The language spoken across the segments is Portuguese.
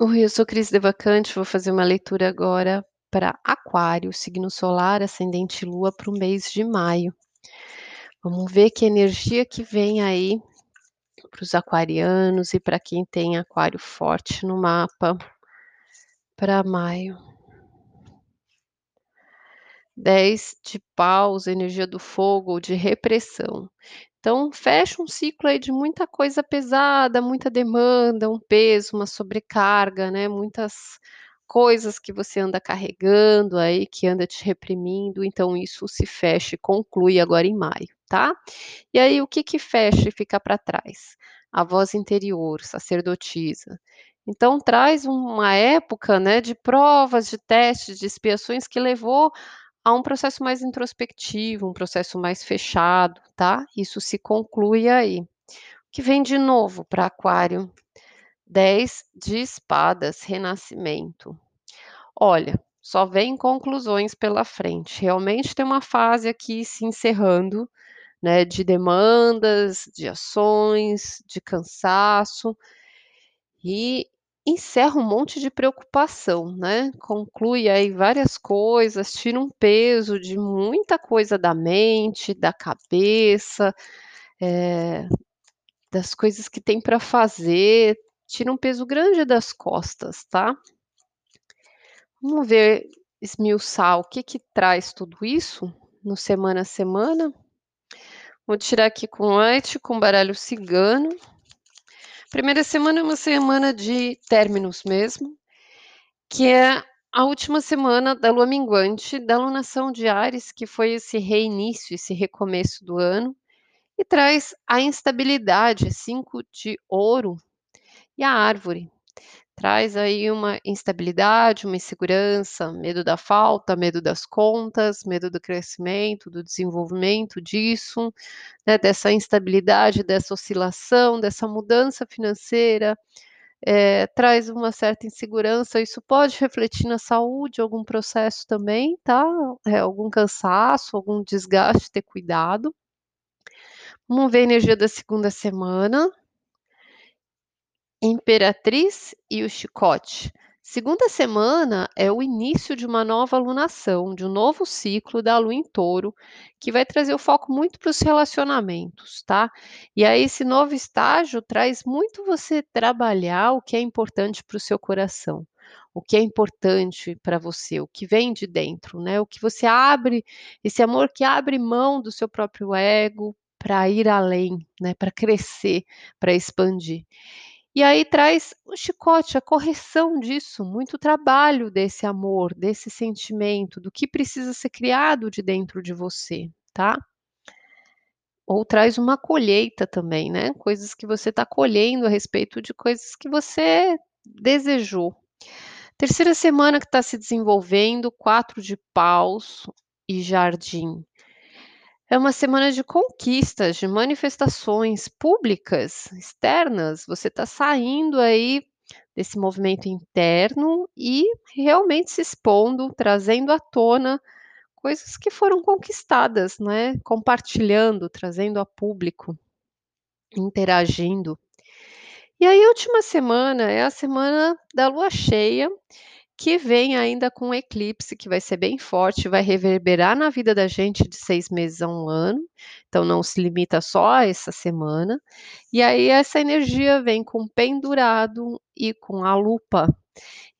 Oi, eu sou Cris Devacante, vou fazer uma leitura agora para Aquário, signo solar, ascendente Lua, para o mês de maio. Vamos ver que energia que vem aí para os aquarianos e para quem tem aquário forte no mapa para maio. 10 de paus, energia do fogo ou de repressão. Então, fecha um ciclo aí de muita coisa pesada, muita demanda, um peso, uma sobrecarga, né? Muitas coisas que você anda carregando aí, que anda te reprimindo. Então, isso se fecha e conclui agora em maio, tá? E aí, o que que fecha e fica para trás? A voz interior, sacerdotisa. Então, traz uma época, né, de provas, de testes, de expiações que levou a um processo mais introspectivo, um processo mais fechado, tá? Isso se conclui aí. O que vem de novo para Aquário? 10 de espadas, renascimento. Olha, só vem conclusões pela frente. Realmente tem uma fase aqui se encerrando, né, de demandas, de ações, de cansaço. E encerra um monte de preocupação, né, conclui aí várias coisas, tira um peso de muita coisa da mente, da cabeça, eh, das coisas que tem para fazer, tira um peso grande das costas, tá. Vamos ver, esmiuçar o que que traz tudo isso no semana a semana. Vou tirar aqui com arte, com baralho cigano. Primeira semana é uma semana de términos mesmo, que é a última semana da lua minguante, da lunação de Áries, que foi esse reinício, esse recomeço do ano, e traz a instabilidade, cinco de ouro, e a árvore. Traz aí uma instabilidade, uma insegurança, medo da falta, medo das contas, medo do crescimento, do desenvolvimento disso, né, dessa instabilidade, dessa oscilação, dessa mudança financeira, eh, traz uma certa insegurança, isso pode refletir na saúde, algum processo também, tá, eh, algum cansaço, algum desgaste, ter cuidado. Vamos ver a energia da segunda semana. Imperatriz e o chicote. Segunda semana é o início de uma nova alunação, de um novo ciclo da lua em touro, que vai trazer o foco muito para os relacionamentos, tá? E aí, esse novo estágio traz muito você trabalhar o que é importante para o seu coração, o que é importante para você, o que vem de dentro, né? O que você abre, esse amor que abre mão do seu próprio ego para ir além, né? Para crescer, para expandir. E aí traz o chicote, a correção disso, muito trabalho desse amor, desse sentimento, do que precisa ser criado de dentro de você, tá? Ou traz uma colheita também, né? Coisas que você está colhendo a respeito de coisas que você desejou. Terceira semana que está se desenvolvendo, quatro de paus e jardim. É uma semana de conquistas, de manifestações públicas, externas. Você está saindo aí desse movimento interno e realmente se expondo, trazendo à tona coisas que foram conquistadas, né? Compartilhando, trazendo a público, interagindo. E aí, a última semana é a semana da lua cheia, que vem ainda com um eclipse que vai ser bem forte, vai reverberar na vida da gente de 6 meses a 1 ano, então não se limita só a essa semana. E aí essa energia vem com pendurado e com a lupa.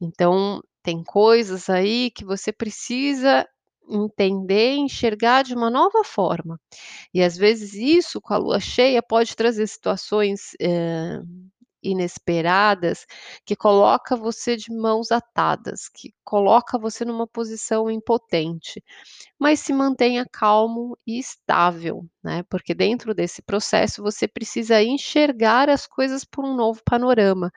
Então tem coisas aí que você precisa entender enxergar de uma nova forma. E às vezes isso com a lua cheia pode trazer situações, eh, inesperadas, que coloca você de mãos atadas, que coloca você numa posição impotente, mas se mantenha calmo e estável, né, porque dentro desse processo você precisa enxergar as coisas por um novo panorama.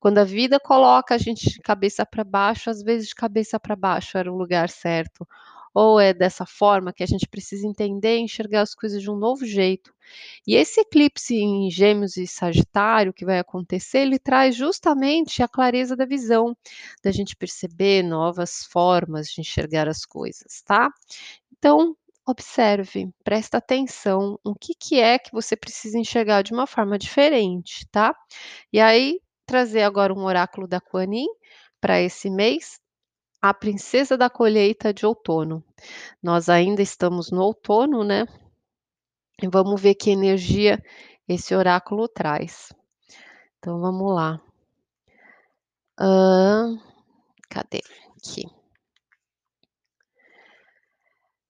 Quando a vida coloca a gente de cabeça para baixo, às vezes de cabeça para baixo era o lugar certo, ou é dessa forma que a gente precisa entender e enxergar as coisas de um novo jeito. E esse eclipse em Gêmeos e Sagitário que vai acontecer, ele traz justamente a clareza da visão, da gente perceber novas formas de enxergar as coisas, tá? Então, observe, presta atenção, o que que é que você precisa enxergar de uma forma diferente, tá? E aí, trazer agora um oráculo da Kuan Yin para esse mês, a princesa da colheita de outono. Nós ainda estamos no outono, né? E vamos ver que energia esse oráculo traz. Então vamos lá. Hã, cadê? Aqui.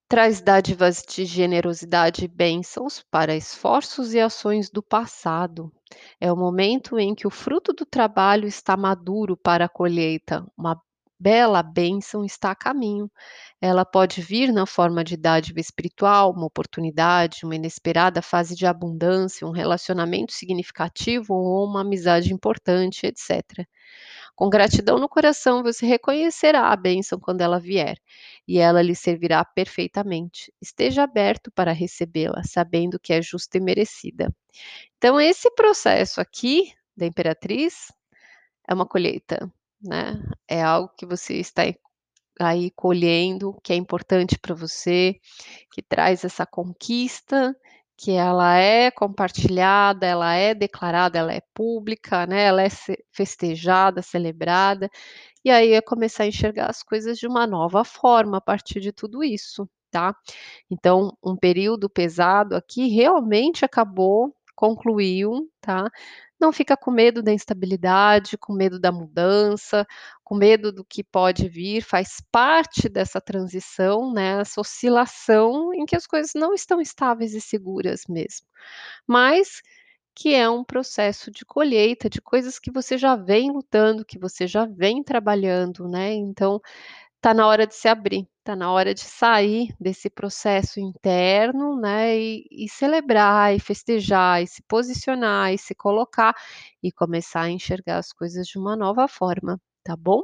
Traz dádivas de generosidade e bênçãos para esforços e ações do passado. É o momento em que o fruto do trabalho está maduro para a colheita. Uma bela bênção está a caminho. Ela pode vir na forma de dádiva espiritual, uma oportunidade, uma inesperada fase de abundância, um relacionamento significativo ou uma amizade importante, etc. Com gratidão no coração, você reconhecerá a bênção quando ela vier, e ela lhe servirá perfeitamente. Esteja aberto para recebê-la, sabendo que é justa e merecida. Então, esse processo aqui da Imperatriz é uma colheita, né? É algo que você está aí colhendo, que é importante para você, que traz essa conquista, que ela é compartilhada, ela é declarada, ela é pública, né? Ela é festejada, celebrada, e aí é começar a enxergar as coisas de uma nova forma a partir de tudo isso, tá? Então, um período pesado aqui realmente acabou, concluiu, tá? Não fica com medo da instabilidade, com medo da mudança, com medo do que pode vir, faz parte dessa transição, né, essa oscilação em que as coisas não estão estáveis e seguras mesmo. Mas que é um processo de colheita de coisas que você já vem lutando, que você já vem trabalhando, né, então Tá na hora de se abrir, tá na hora de sair desse processo interno, né, e e celebrar, e festejar, e se posicionar, e se colocar, e começar a enxergar as coisas de uma nova forma, tá bom?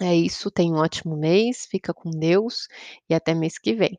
É isso, tenha um ótimo mês, fica com Deus e até mês que vem.